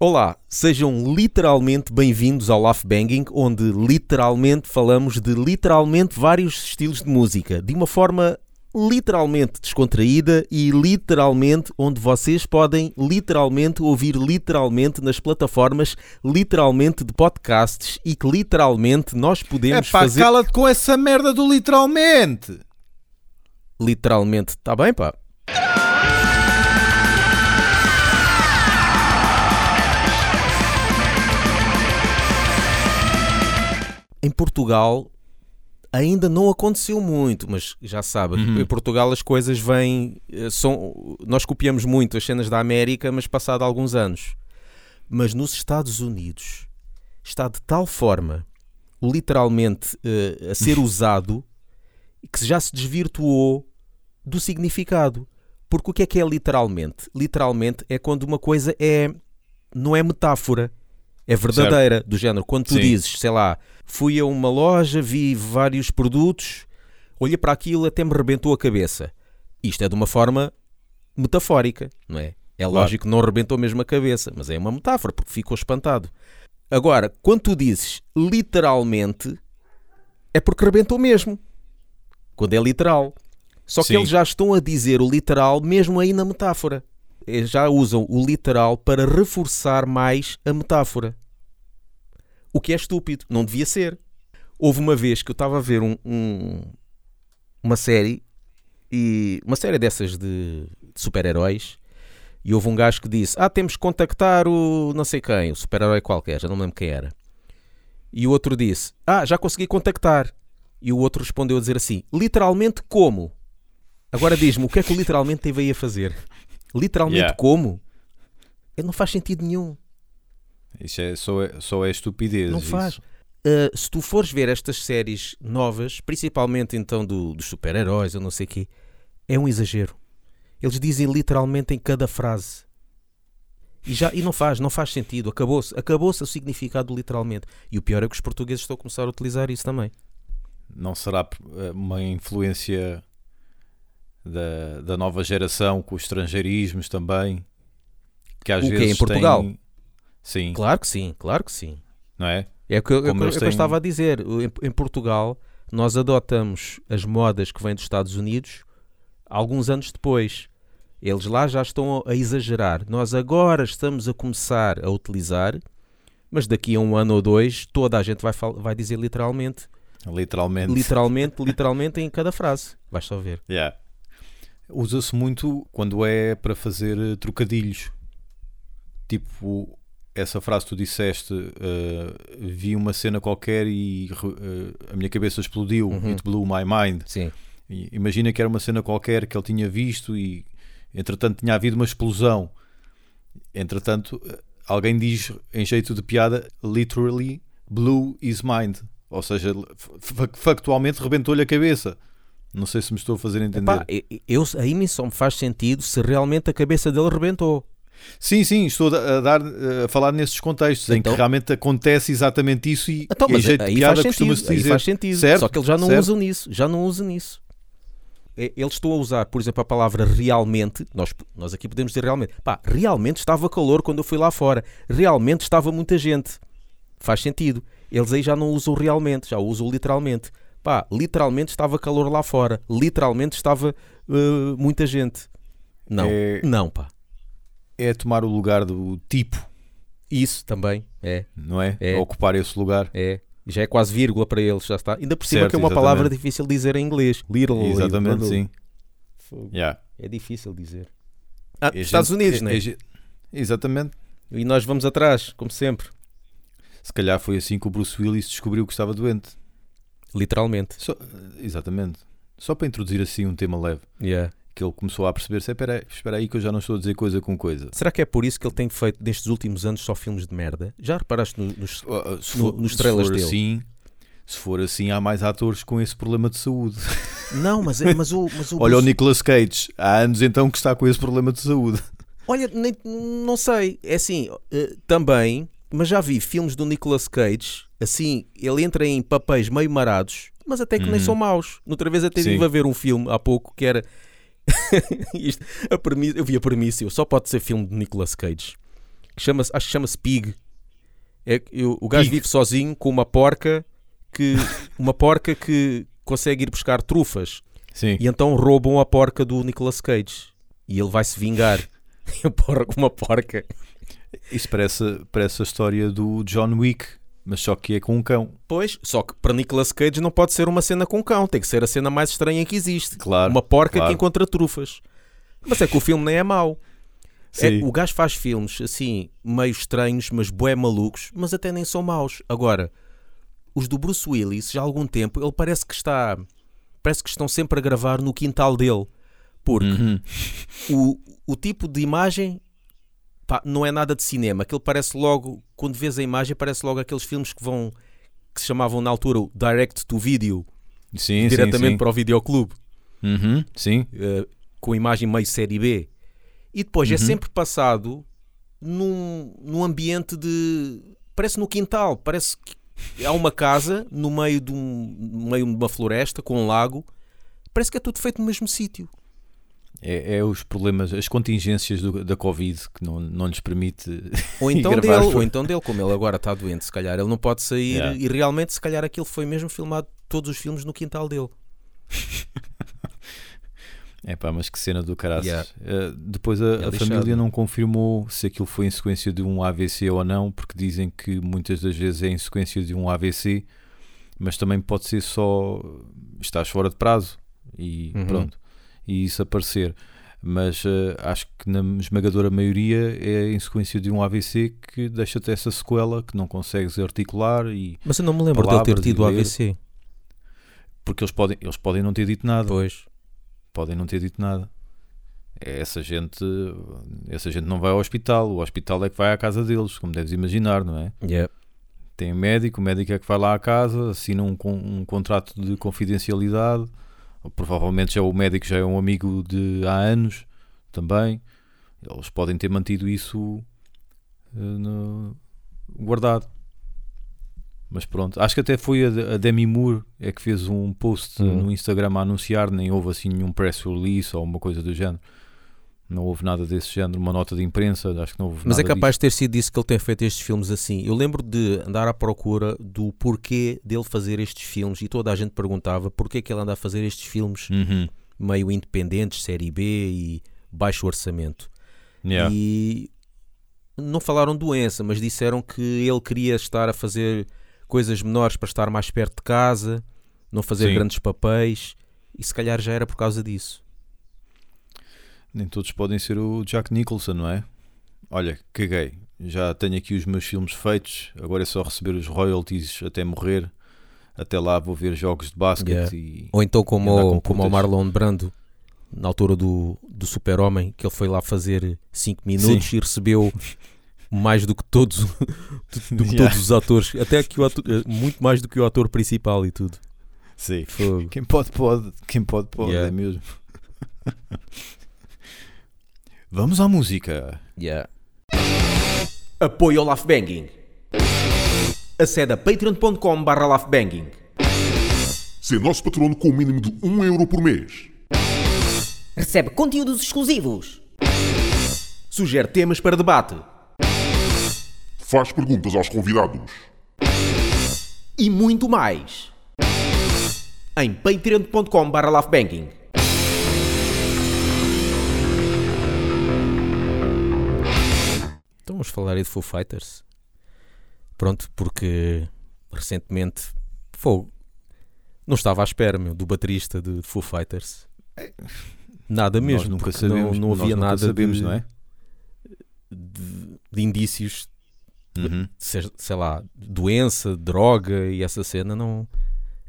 Olá, sejam literalmente bem-vindos ao Laugh Banging, onde literalmente falamos de literalmente vários estilos de música, de uma forma literalmente descontraída e literalmente onde vocês podem literalmente ouvir literalmente nas plataformas literalmente de podcasts e que literalmente nós podemos É pá, fazer cala-te com essa merda do literalmente. literalmente, está bem pá? Em Portugal ainda não aconteceu muito, mas já sabe, Uhum. em Portugal as coisas vêm. eh, São, nós copiamos muito as cenas da América, mas passado alguns anos. Mas nos Estados Unidos está de tal forma, literalmente, eh, a ser usado, que já se desvirtuou do significado. Porque o que é que é literalmente? Literalmente é quando uma coisa é. não é metáfora, é verdadeira. Do género, quando tu Sim. dizes, sei lá, fui a uma loja, vi vários produtos, olhei para aquilo até me rebentou a cabeça. Isto é de uma forma metafórica, não é? É lógico que não rebentou mesmo a cabeça, mas é uma metáfora, porque ficou espantado. Agora, quando tu dizes literalmente, é porque rebentou mesmo. Quando é literal. Só que Sim. eles já estão a dizer o literal mesmo aí na metáfora. Eles já usam o literal para reforçar mais a metáfora. O que é estúpido. Não devia ser. Houve uma vez que eu estava a ver um- um- uma série e uma série dessas de, de super-heróis e houve um gajo que disse: Ah, temos que contactar o não sei quem, o super-herói qualquer, já não me lembro quem era. E o outro disse: Ah, já consegui contactar. E o outro respondeu a dizer assim: Literalmente como? Agora diz-me, o que é que literalmente teve aí a fazer? Literalmente Yeah. como? Ele não faz sentido nenhum. Isso é, só, é, só é estupidez. Não isso. faz. Uh, se tu fores ver estas séries novas, principalmente então do- dos super-heróis, eu não sei o quê, é um exagero. Eles dizem literalmente em cada frase. E, já, e não faz, não faz sentido. Acabou-se acabou-se o significado do literalmente. E o pior é que os portugueses estão a começar a utilizar isso também. Não será eh, uma influência da, da nova geração com os estrangeirismos também? Que às O vezes em Portugal? tem- Sim, Claro que sim, claro que sim. não é? É o que, eu- é que eu estava a dizer. Em, em Portugal, nós adotamos as modas que vêm dos Estados Unidos alguns anos depois. Eles lá já estão a exagerar. Nós agora estamos a começar a utilizar, mas daqui a um ano ou dois toda a gente vai, vai dizer literalmente. Literalmente. Literalmente, literalmente em cada frase. Vais só ver. Yeah. Usa-se muito quando é para fazer trocadilhos. Tipo, essa frase que tu disseste, eh, vi uma cena qualquer e eh, a minha cabeça explodiu, Uhum. it blew my mind. Sim. E imagina que era uma cena qualquer que ele tinha visto e entretanto tinha havido uma explosão. Entretanto, eh, alguém diz em jeito de piada, literally blew his mind. Ou seja, fa- factualmente rebentou-lhe a cabeça. Não sei se me estou a fazer entender. Epá, eu, eu, aí me só me faz sentido se realmente a cabeça dele rebentou. Sim, sim, estou a, dar, a falar nesses contextos em Então- que realmente acontece exatamente isso e Então, em mas jeito de aí piada costuma-se dizer. faz sentido. Certo, Só que eles já não certo. usam nisso, já não usam nisso. E- Eles estão a usar, por exemplo, a palavra realmente. Nós, nós aqui podemos dizer realmente. Pá, realmente estava calor quando eu fui lá fora. Realmente estava muita gente. Faz sentido. Eles aí já não usam realmente, já usam literalmente. Pá, literalmente estava calor lá fora. Literalmente estava uh, muita gente. Não, É- não, pá. É tomar o lugar do tipo, Isso também é. não é? É. Ocupar esse lugar. É. Já é quase vírgula para eles, já está. Ainda por cima Certo, que é uma exatamente. palavra difícil de dizer em inglês. Little. Exatamente, little. sim. Yeah. É difícil dizer. Ah, a Estados gente- Unidos, é- né? é Exatamente. E nós vamos atrás, como sempre. Se calhar foi assim que o Bruce Willis descobriu que estava doente. Literalmente. Só- exatamente. Só para introduzir assim um tema leve. Yeah. Que ele começou a perceber-se, espera espera aí que eu já não estou a dizer coisa com coisa. Será que é por isso que ele tem feito nestes últimos anos só filmes de merda? Já reparaste no- nos. Uh, se No- for, nos trailers for dele. assim, se for assim, há mais atores com esse problema de saúde. Não, mas, é- mas o. Mas o Olha o Nicolas Cage, há anos então que está com esse problema de saúde. Olha, nem- não sei. É assim, eh, também. Mas já vi filmes do Nicolas Cage. Assim, ele entra em papéis meio marados, mas até que nem Uhum. são maus. Noutra vez até estive a ver um filme há pouco que era. Isto, a premissa, eu vi a premissa, eu, só pode ser filme de Nicolas Cage. que chama acho que chama-se Pig. É, que o, gajo Pig. vive sozinho com uma porca que uma porca que consegue ir buscar trufas Sim. e então roubam a porca do Nicolas Cage e ele vai se vingar. Uma porca. Isso parece, parece a história do John Wick, mas só que é com um cão. Pois, só que para Nicolas Cage não pode ser uma cena com cão, tem que ser a cena mais estranha que existe. Claro. uma porca claro. que encontra trufas. Mas é que o filme nem é mau. É, o gajo faz filmes assim, meio estranhos, mas bué malucos, mas até nem são maus. Agora, os do Bruce Willis, já há algum tempo, ele parece que está. Parece que estão sempre a gravar no quintal dele. Porque Uhum. o, o tipo de imagem pá, não é nada de cinema. Aquilo parece logo, quando vês a imagem, parece logo aqueles filmes que vão. que se chamavam na altura o Direct to Video, Sim, diretamente sim, sim. para o videoclube. Uhum. Sim. eh, com imagem meio série B. E depois é Uhum. sempre passado num, num ambiente de. Parece no quintal, parece que há uma casa no meio de, um, no meio de uma floresta com um lago. Parece que é tudo feito no mesmo sítio. É, é os problemas, as contingências do- da Covid que não, não lhes permite. Ou então gravar dele, ou então dele, como ele agora está doente, se calhar ele não pode sair Yeah. e realmente se calhar aquilo foi mesmo filmado todos os filmes no quintal dele. É pá, mas que cena do caraças. Yeah. Eh, depois a, É a família não confirmou se aquilo foi em sequência de um AVC ou não, porque dizem que muitas das vezes é em sequência de um AVC, mas também pode ser só estás fora de prazo e Uhum. pronto, e isso aparecer. Mas eh, acho que na esmagadora maioria é em sequência de um AVC que deixa-te essa sequela que não consegues articular e Mas eu não me lembro dele ter Palavras tido. AVC. porque eles podem, eles podem não ter dito nada. Pois. podem não ter dito nada. Essa gente, essa gente não vai ao hospital, o hospital é que vai à casa deles, como deves imaginar, não é? Yeah. Tem médico, o médico é que vai lá à casa, assina um, um contrato de confidencialidade, provavelmente já o médico já é um amigo de há anos também. Eles podem ter mantido isso eh, no- guardado. Mas pronto, acho que até foi a, a Demi Moore é que fez um post Uhum. no Instagram a anunciar, nem houve assim nenhum press release ou uma coisa do género. Não houve nada desse género, uma nota de imprensa, acho que não houve Mas é capaz de ter sido isso que ele tem feito estes filmes assim. Eu lembro de andar à procura do porquê dele fazer estes filmes e toda a gente perguntava porquê que ele anda a fazer estes filmes disso. Uhum. meio independentes, série B e baixo orçamento. Yeah. E não falaram doença, mas disseram que ele queria estar a fazer coisas menores para estar mais perto de casa, não fazer Sim. grandes papéis, e se calhar já era por causa disso. Nem todos podem ser o Jack Nicholson, não é? Olha, caguei. Já tenho aqui os meus filmes feitos, agora é só receber os royalties até morrer. Até lá vou ver jogos de basquete Yeah. e. Ou então como, com o- como o. Marlon Brando, na altura do, do Super-Homem, que ele foi lá fazer 5 minutos e recebeu mais do que todos, do, que Yeah. todos os atores, até que o ator, eh, muito mais do que o ator principal e tudo. Sim. Quem pode, pode. Quem pode, pode, Yeah. é mesmo. Vamos à música. Yeah. Apoio ao Banging. Acede a patreon.com barra laughbanging. Ser nosso patrono com o mínimo de 1 euro por mês. Recebe conteúdos exclusivos. Sugere temas para debate. Faz perguntas aos convidados. E muito mais. Em patreon.com barra laughbanging. Vamos falar aí de Foo Fighters. Pronto, porque recentemente fogo. Não estava à espera, meu, do baterista de Foo Fighters. Nada mesmo, nós nunca sabemos. não, não havia nada sabemos, de, não é? de- de indícios Uhum. sei, sei lá, doença, droga e essa cena, não.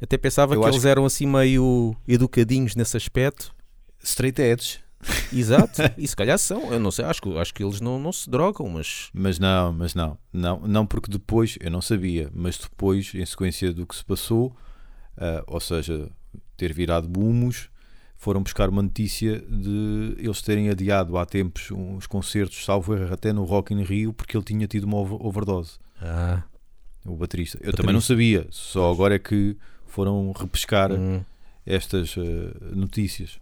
Até pensava Eu que eles eram assim meio educadinhos nesse aspecto. Straight edge. Exato, e se calhar são, eu não sei, acho, que- acho que eles não, não se drogam, mas Mas não, mas não, não, não porque depois, eu não sabia, mas depois, em sequência do que se passou, ah, ou seja, ter virado bumos, foram buscar uma notícia de eles terem adiado há tempos uns concertos, salvo erro, até no Rock in Rio, porque ele tinha tido uma over- overdose, ah, o baterista. Eu também não sabia, só agora é que foram repescar hum, estas ah, notícias.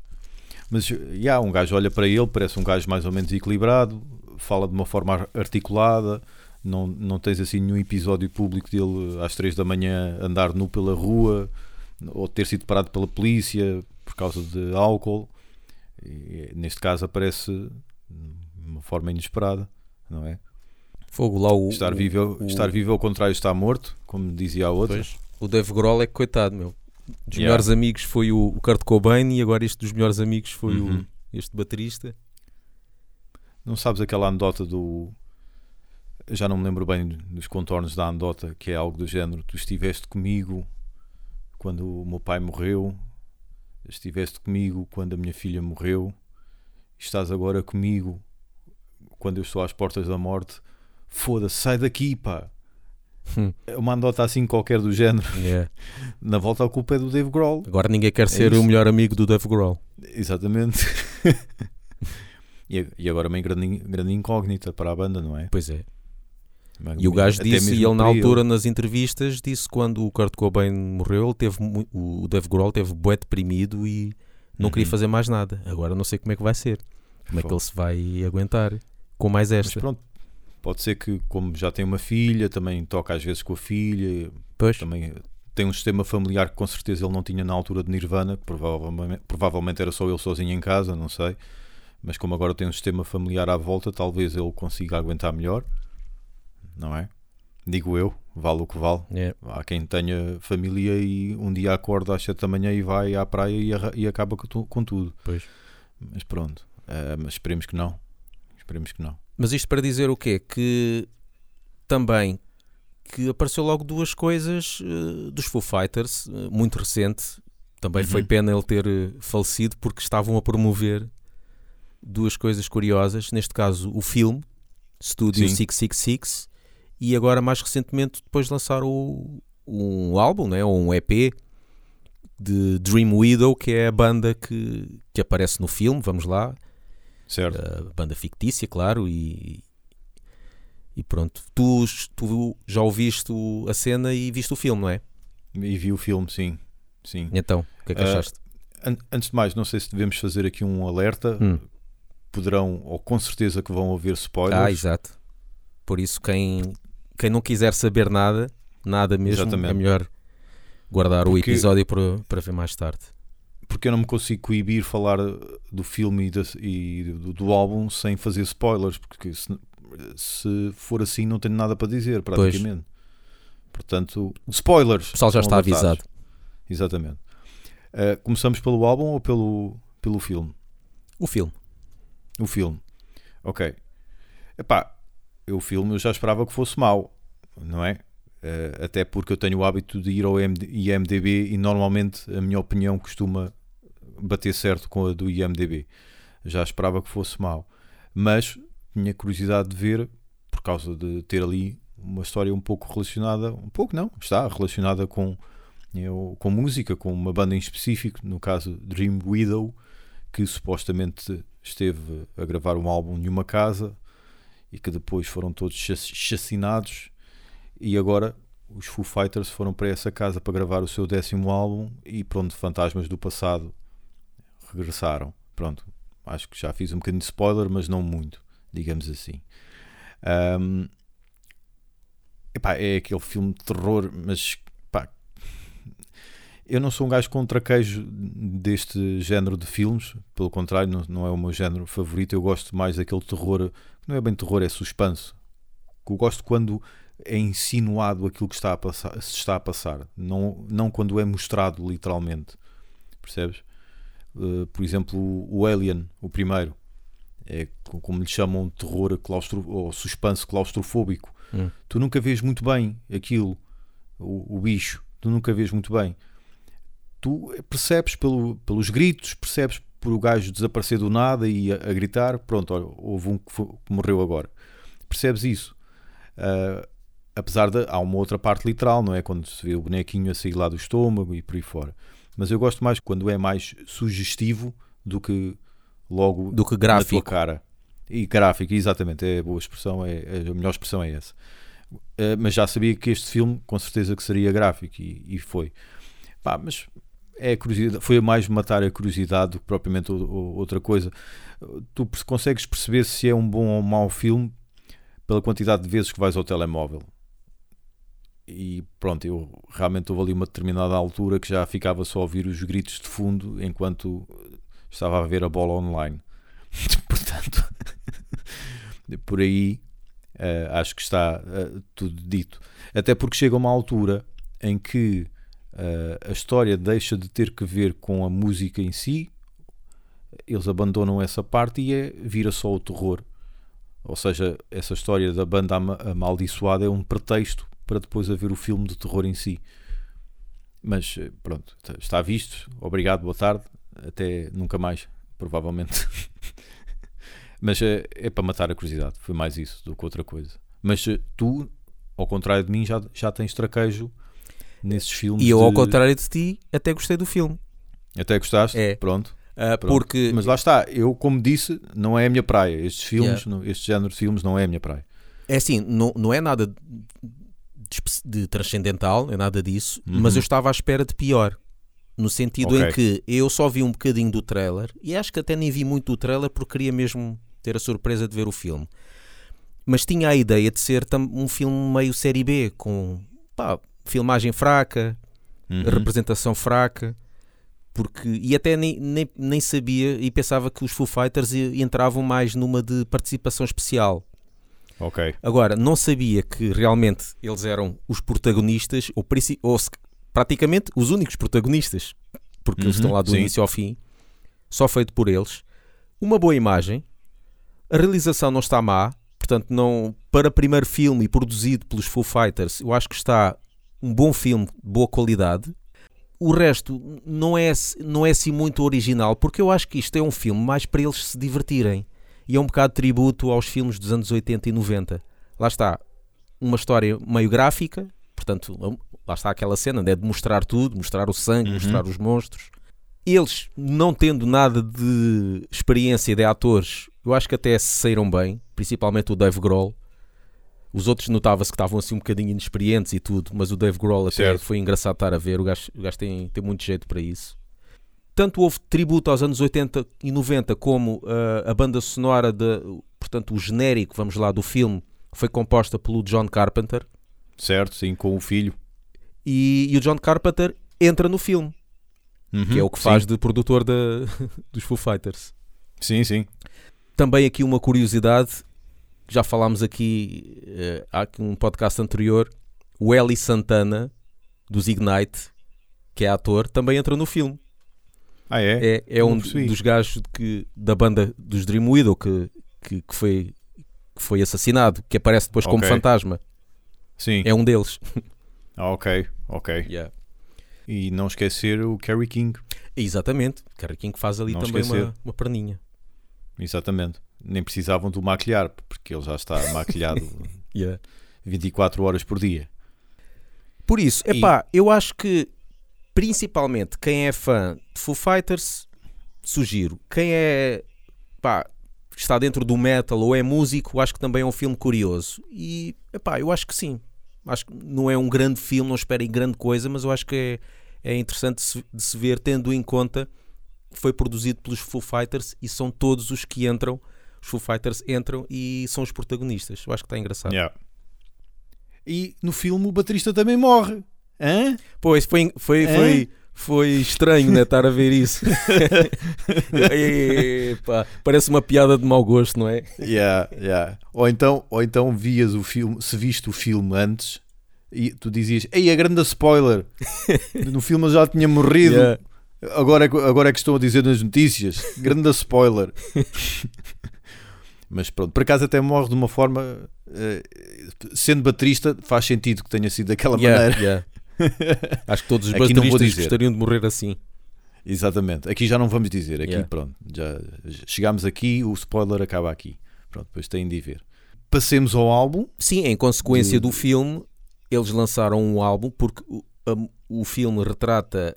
Mas yeah, um gajo olha para ele, parece um gajo mais ou menos equilibrado, fala de uma forma articulada, não, não tens assim nenhum episódio público dele às 3 da manhã andar nu pela rua ou ter sido parado pela polícia por causa de álcool. E, neste caso aparece de uma forma inesperada, não é? Fogo lá o. Estar vivo, o- estar vivo ao contrário está morto, como dizia a outra. Pois, o Dave Grohl é coitado, meu. Dos Yeah. melhores amigos foi o, o Kurt Cobain e agora este dos melhores amigos foi Uhum. o, este baterista. Não sabes aquela anedota do. Já não me lembro bem dos contornos da anedota, que é algo do género. Tu estiveste comigo quando o meu pai morreu, estiveste comigo quando a minha filha morreu, estás agora comigo quando eu estou às portas da morte. Foda-se, sai daqui, pá. Hum. Uma anedota assim qualquer do género. Yeah. Na volta a culpa é do Dave Grohl. Agora ninguém quer ser É isso. o melhor amigo do Dave Grohl. Exatamente. e agora uma grande, grande incógnita para a banda, não é? Pois é. E o gajo disse, e ele na altura nas entrevistas disse quando o Kurt Cobain morreu, ele teve o Dave Grohl teve bué deprimido e não queria Uhum. fazer mais nada. Agora não sei como é que vai ser. Como é que ele se vai aguentar com mais Mas esta. pronto, pode ser que, como já tem uma filha, também toca às vezes com a filha, Pois, também tem um sistema familiar que com certeza ele não tinha na altura de Nirvana, que provavelmente, provavelmente era só ele sozinho em casa, não sei. Mas como agora tem um sistema familiar à volta, talvez ele consiga aguentar melhor, não é? Digo eu, vale o que vale. é. Há quem tenha família e um dia acorda às 7 da manhã e vai à praia e, e acaba com, tu- com tudo. Pois. Mas pronto, eh, mas esperemos que não. Esperemos que não. Mas isto para dizer o quê? Que também que apareceu logo duas coisas eh, dos Foo Fighters, eh, muito recente. Também foi Uhum. pena ele ter eh, falecido porque estavam a promover duas coisas curiosas. Neste caso, o filme Studio Sim. 666 e agora mais recentemente depois lançaram o- um álbum, né? ou um EP de Dream Widow, que é a banda que, que aparece no filme, vamos lá, Certo? a banda fictícia, claro, e, e pronto. Tu, tu já ouviste o- a cena e viste o filme, não é? E vi o filme, sim. sim. Então, o que é que Ah, achaste? An- Antes de mais, não sei se devemos fazer aqui um alerta. Hum. Poderão, ou com certeza que vão haver spoilers. Ah, exato. Por isso, quem, quem não quiser saber nada, nada mesmo, Exatamente. é melhor guardar o Porque- episódio para, para ver mais tarde. Porque eu não me consigo coibir falar do filme e, da- e do, do álbum sem fazer spoilers. Porque se, se for assim, não tenho nada para dizer, praticamente. Portanto, spoilers. O pessoal já está alertados. avisado. Exatamente. Ah, começamos pelo álbum ou pelo, pelo filme? O filme. O filme. Ok. Epá, o filme eu já esperava que fosse mau, não é? Eh, até porque eu tenho o hábito de ir ao MD IMDB e normalmente a minha opinião costuma bater certo com a do IMDB. Já esperava que fosse mau. Mas tinha curiosidade de ver, por causa de ter ali uma história um pouco relacionada, um pouco não, está relacionada com, com música, com uma banda em específico, no caso Dream Widow, que supostamente esteve a gravar um álbum em uma casa e que depois foram todos chac- chacinados e agora os Foo Fighters foram para essa casa para gravar o seu décimo álbum e pronto, fantasmas do passado regressaram. Pronto, acho que já fiz um bocadinho de spoiler, mas não muito, digamos assim. Ahm, epá, é aquele filme de terror, mas pá, eu não sou um gajo com traquejo deste género de filmes, pelo contrário, não, não é o meu género favorito. Eu gosto mais daquele terror, que não é bem terror, é suspense. Eu gosto quando é insinuado aquilo que está a passar, se está a passar, não, não quando é mostrado literalmente. Percebes? Uh, por exemplo, o Alien, o primeiro, é co- como lhe chamam terror claustro, ou suspense claustrofóbico. Hum. Tu nunca vês muito bem aquilo, o, o bicho, tu nunca vês muito bem. Tu percebes pelo, pelos gritos, percebes por o gajo desaparecer do nada e a, a gritar, pronto, olha, houve um que, foi- que morreu agora. Percebes isso? Ah, apesar de há uma outra parte literal, não é? Quando se vê o bonequinho a sair lá do estômago e por aí fora. Mas eu gosto mais quando é mais sugestivo do que logo Do que na tua gráfico. cara. E gráfico, exatamente, é a boa expressão, é, é- a melhor expressão é essa. Eh, mas já sabia que este filme com certeza que seria gráfico e, e foi. Pá, mas é a curiosidade, foi mais matar a curiosidade do que propriamente outra coisa. Tu consegues perceber se é um bom ou mau filme pela quantidade de vezes que vais ao telemóvel. E pronto, eu realmente houve ali uma determinada altura que já ficava só a ouvir os gritos de fundo enquanto estava a ver a bola online. Portanto, por aí eh, acho que está eh, tudo dito. Até porque chega uma altura em que eh, a história deixa de ter que ver com a música em si, eles abandonam essa parte e é, vira só o terror. Ou seja, essa história da banda ama- amaldiçoada é um pretexto para depois haver o filme de terror em si. Mas eh, pronto, está- está visto. Obrigado, boa tarde. Até nunca mais, provavelmente. Mas eh, é para matar a curiosidade. Foi mais isso do que outra coisa. Mas eh, tu, ao contrário de mim, já, já tens traquejo nesses filmes. E eu, ao de- contrário de ti, até gostei do filme. Até gostaste? É. Pronto. Ah, Pronto. porque Mas lá está, eu, como disse, não é a minha praia. Estes filmes, Yeah. este género de filmes, não é a minha praia. é assim, não, não é nada de, transcendental, é nada disso, Uhum. mas eu estava à espera de pior. No sentido em Ok. que eu só vi um bocadinho do trailer e acho que até nem vi muito do trailer porque queria mesmo ter a surpresa de ver o filme. Mas tinha a ideia de ser um filme meio série B, com pá, filmagem fraca, Uhum. representação fraca, porque e até nem, nem, nem sabia e pensava que os Foo Fighters entravam mais numa de participação especial. Ok. Agora, não sabia que realmente eles eram os protagonistas, ou, ou praticamente os únicos protagonistas, porque eles Uhum, estão lá do sim. início ao fim, só feito por eles. Uma boa imagem, a realização não está má, portanto, não para primeiro filme e produzido pelos Foo Fighters, eu acho que está um bom filme de boa qualidade. O resto não é, não é assim muito original, porque eu acho que isto é um filme mais para eles se divertirem. E é um bocado tributo aos filmes dos anos 80 e 90. Lá está, uma história meio gráfica, portanto, lá está aquela cena né, de mostrar tudo, mostrar o sangue, Uhum. mostrar os monstros. Eles, não tendo nada de experiência de atores, eu acho que até se saíram bem, principalmente o Dave Grohl. Os outros notava-se que estavam assim um bocadinho inexperientes e tudo, mas o Dave Grohl até Certo. foi engraçado estar a ver. O gajo, o gajo tem, tem muito jeito para isso. Tanto houve tributo aos anos 80 e 90 como ah, a banda sonora, de, portanto, o genérico, vamos lá, do filme, foi composta pelo John Carpenter. Certo, sim, com o filho. E, e o John Carpenter entra no filme, que é o que faz de produtor da- dos Foo Fighters. Sim, sim. Também aqui uma curiosidade, já falámos aqui, eh, há aqui um podcast anterior, o Eli Santana, dos Ignite, que é ator, também entra no filme. Ah, é? É, é um percebi. dos gajos que, da banda dos Dream Widow que, que, que foi, que foi assassinado, que aparece depois como Ok. fantasma. Sim. É um deles. Ah, ok, ok. E não esquecer o Kerry King. Exatamente. Carrie King faz ali Não também esquecer. uma, uma perninha. Exatamente. Nem precisavam do maquilhar, porque ele já está maquilhado 24 horas por dia. Por isso, E- epá, eu acho que principalmente quem é fã de Foo Fighters, sugiro. Quem é pá, está dentro do metal ou é músico, acho que também é um filme curioso. E epá, eu acho que sim. Acho que não é um grande filme, não esperem grande coisa, mas eu acho que é, é interessante se, de se ver, tendo em conta que foi produzido pelos Foo Fighters e são todos os que entram. Os Foo Fighters entram e são os protagonistas. Eu acho que está engraçado. Yeah. E no filme o baterista também morre. Hã? Pois, foi, foi, É? foi, foi estranho, né? Estar a ver isso. Parece uma piada de mau gosto, não é? Yeah, yeah. Ou, então, ou então vias o filme, se viste o filme antes e tu dizias, ei, a grande spoiler, no filme ele já tinha morrido, Yeah. agora, é que- agora é que estão a dizer nas notícias, grande spoiler. Mas pronto, por acaso até morre de uma forma, eh, sendo baterista, faz sentido que tenha sido daquela Yeah, maneira. yeah. Acho que todos os dizer. gostariam de morrer assim. Exatamente, aqui já não vamos dizer, aqui Yeah. pronto, já chegámos aqui, o spoiler acaba aqui. Pronto, depois têm de ver. Passemos ao álbum. Sim, em consequência De- do filme, eles lançaram um álbum porque o, a- o filme retrata,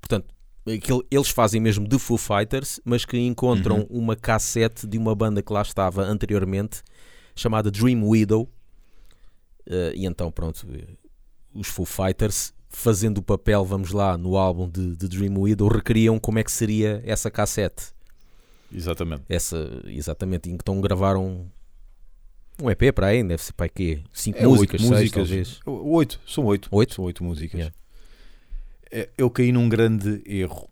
portanto, aquilo- eles fazem mesmo de Foo Fighters, mas que encontram Uhum. uma cassete de uma banda que lá estava anteriormente, chamada Dream Widow. Eh, e então, pronto, os Foo Fighters fazendo o papel, vamos lá, no álbum de, de Dream Widow, requeriam como é que seria essa cassete. Exatamente. Essa, exatamente, então gravaram um EP para aí, deve ser para quê? Cinco É músicas, oito seis, músicas. O- Oito, são oito. Oito? São oito músicas. Yeah. É, Eu caí num grande erro.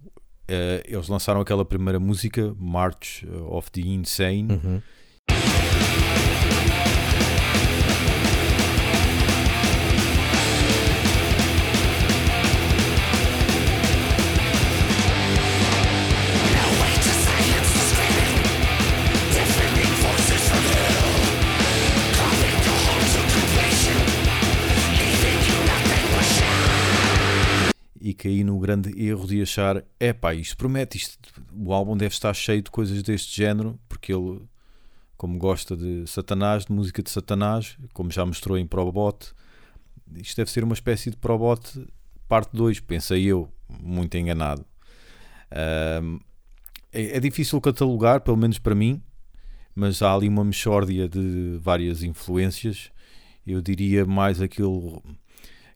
É, Eles lançaram aquela primeira música, March of the Insane, Uhum. Grande erro de achar: epá, isto promete, isto, o álbum deve estar cheio de coisas deste género, porque ele, como gosta de Satanás, de música de Satanás, como já mostrou em Probot, isto deve ser uma espécie de Probot parte 2, pensei eu, muito enganado. Ahm, é, é difícil catalogar, pelo menos para mim, mas há ali uma mexórdia de várias influências. Eu diria mais aquele,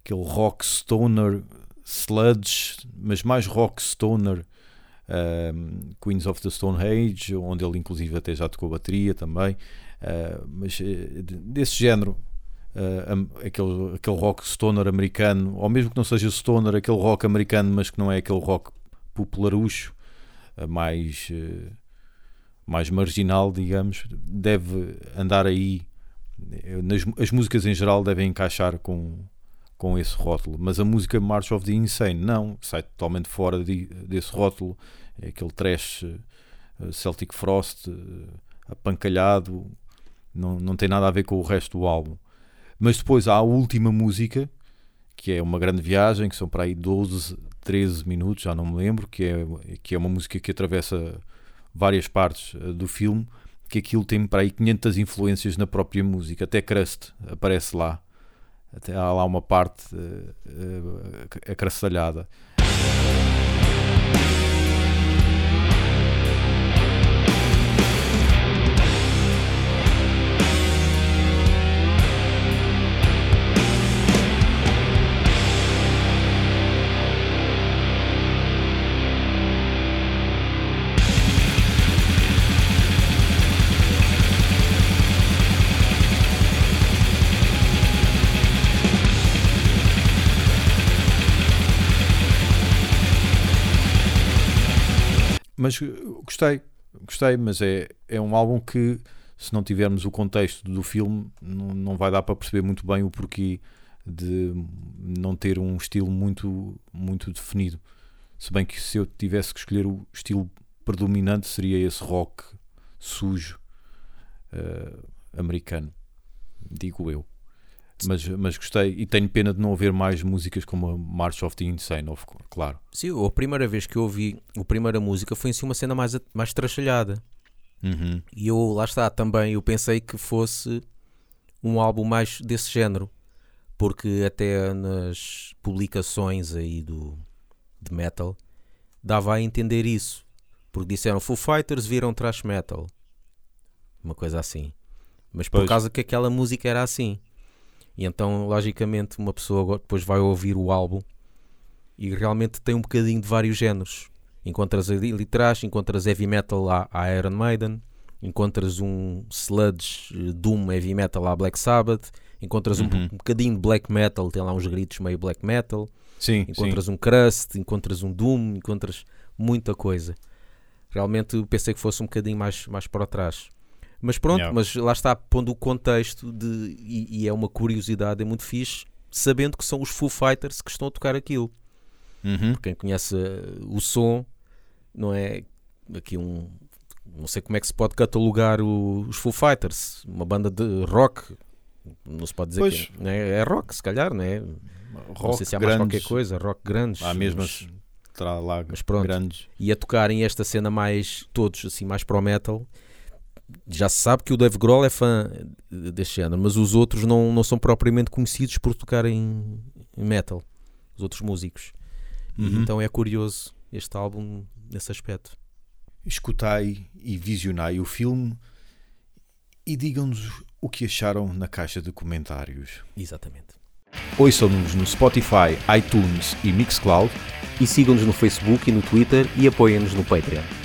aquele rock stoner sludge, mas mais rock stoner, um, Queens of the Stone Age, onde ele inclusive até já tocou bateria também, uh, mas eh, de- desse género, uh, aquele, aquele rock stoner americano, ou mesmo que não seja stoner, aquele rock americano, mas que não é aquele rock popularucho, uh, mais, uh, mais marginal, digamos, deve andar aí. eh, Nas, as músicas em geral devem encaixar com, com esse rótulo, mas a música March of the Insane não, sai totalmente fora de- desse rótulo, é aquele trash eh, Celtic Frost eh, apancalhado, não, não tem nada a ver com o resto do álbum. Mas depois há a última música, que é uma grande viagem, que são para aí 12, 13 minutos, já não me lembro, que é, que é uma música que atravessa várias partes eh, do filme, que aquilo tem para aí 500 influências na própria música, até Crust aparece lá. Até há lá uma parte eh, acrastalhada. Mas eh, gostei, gostei, mas é, é um álbum que, se não tivermos o contexto do filme, não, não vai dar para perceber muito bem o porquê de não ter um estilo muito, muito definido. Se bem que se eu tivesse que escolher o estilo predominante, seria esse rock sujo eh, americano, digo eu. Mas, mas gostei e tenho pena de não haver mais músicas como a March of the Insane, of- claro. Sim, a primeira vez que eu ouvi a primeira música foi em si uma cena mais, mais trachalhada. Uhum. E eu, lá está, também eu pensei que fosse um álbum mais desse género. Porque até nas publicações aí do, de metal dava a entender isso. Porque disseram Foo Fighters viram thrash metal. Uma coisa assim. Mas por Pois. causa que aquela música era assim. E então, logicamente, uma pessoa depois vai ouvir o álbum e realmente tem um bocadinho de vários géneros. Encontras ali thrash, encontras heavy metal à, à Iron Maiden, encontras um sludge eh, doom heavy metal à Black Sabbath, encontras um, Uhum. um bocadinho de black metal, tem lá uns gritos meio black metal, Sim, encontras sim. um crust, encontras um doom, encontras muita coisa. Realmente pensei que fosse um bocadinho mais, mais para trás. Mas pronto, Yeah. mas lá está, pondo o contexto de, e, e é uma curiosidade, é muito fixe, sabendo que são os Foo Fighters que estão a tocar aquilo. Uhum. Quem conhece eh, o som, não é aqui um. Não sei como é que se pode catalogar o- os Foo Fighters, uma banda de rock. Não se pode dizer Pois. que é, é rock, se calhar, não é? não Rock sei se há mais grandes, qualquer coisa, rock grandes. Há mesmo mas- lá mas pronto. grandes. e a tocarem esta cena mais, todos assim, mais pro metal. Já se sabe que o Dave Grohl é fã deste género, mas os outros não, não são propriamente conhecidos por tocarem em metal, os outros músicos. Uhum. então é curioso este álbum nesse aspecto. Escutai e visionai o filme e digam-nos o que acharam na caixa de comentários. Exatamente. Ouçam-nos no Spotify, iTunes e Mixcloud. E sigam-nos no Facebook e no Twitter e apoiem-nos no Patreon.